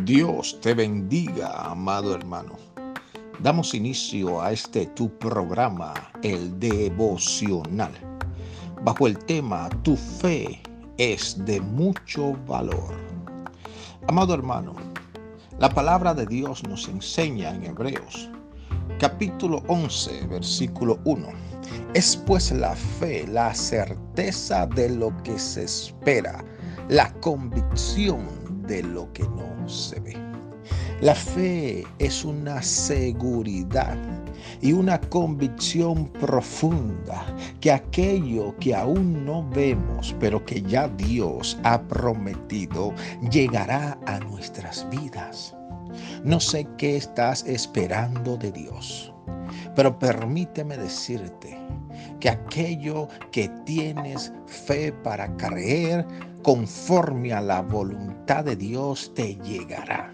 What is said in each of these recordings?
Dios te bendiga, amado hermano. Damos inicio a este tu programa, el devocional, bajo el tema Tu fe es de mucho valor. Amado hermano, la palabra de Dios nos enseña en Hebreos, capítulo 11, versículo 1. Es pues la fe, la certeza de lo que se espera, la convicción de lo que no La fe es una seguridad y una convicción profunda que aquello que aún no vemos, pero que ya Dios ha prometido, llegará a nuestras vidas. No sé qué estás esperando de Dios, pero permíteme decirte que aquello que tienes fe para creer, conforme a la voluntad de Dios te llegará.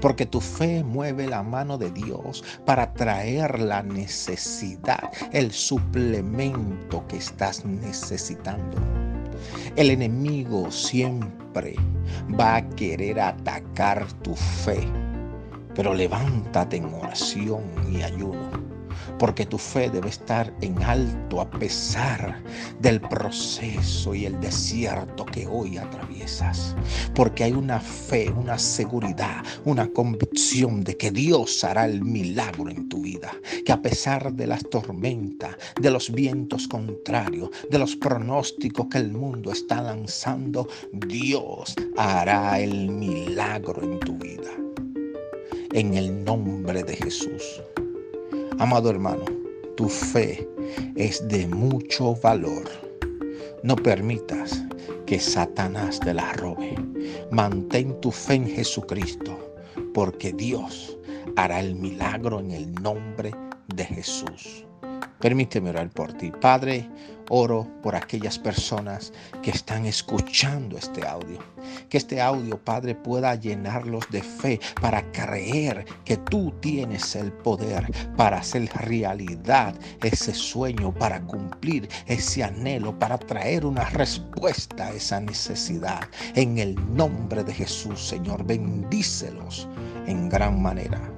Porque tu fe mueve la mano de Dios para traer la necesidad, el suplemento que estás necesitando. El enemigo siempre va a querer atacar tu fe, pero levántate en oración y ayuno porque tu fe debe estar en alto a pesar del proceso y el desierto que hoy atraviesas. Porque hay una fe, una seguridad, una convicción de que Dios hará el milagro en tu vida. Que a pesar de las tormentas, de los vientos contrarios, de los pronósticos que el mundo está lanzando, Dios hará el milagro en tu vida. En el nombre de Jesús. Amado hermano, tu fe es de mucho valor. No permitas que Satanás te la robe. Mantén tu fe en Jesucristo, porque Dios hará el milagro en el nombre de Jesús. Permíteme orar por ti. Padre, oro por aquellas personas que están escuchando este audio. Que este audio, Padre, pueda llenarlos de fe para creer que tú tienes el poder para hacer realidad ese sueño, para cumplir ese anhelo, para traer una respuesta a esa necesidad. En el nombre de Jesús, Señor, bendícelos en gran manera.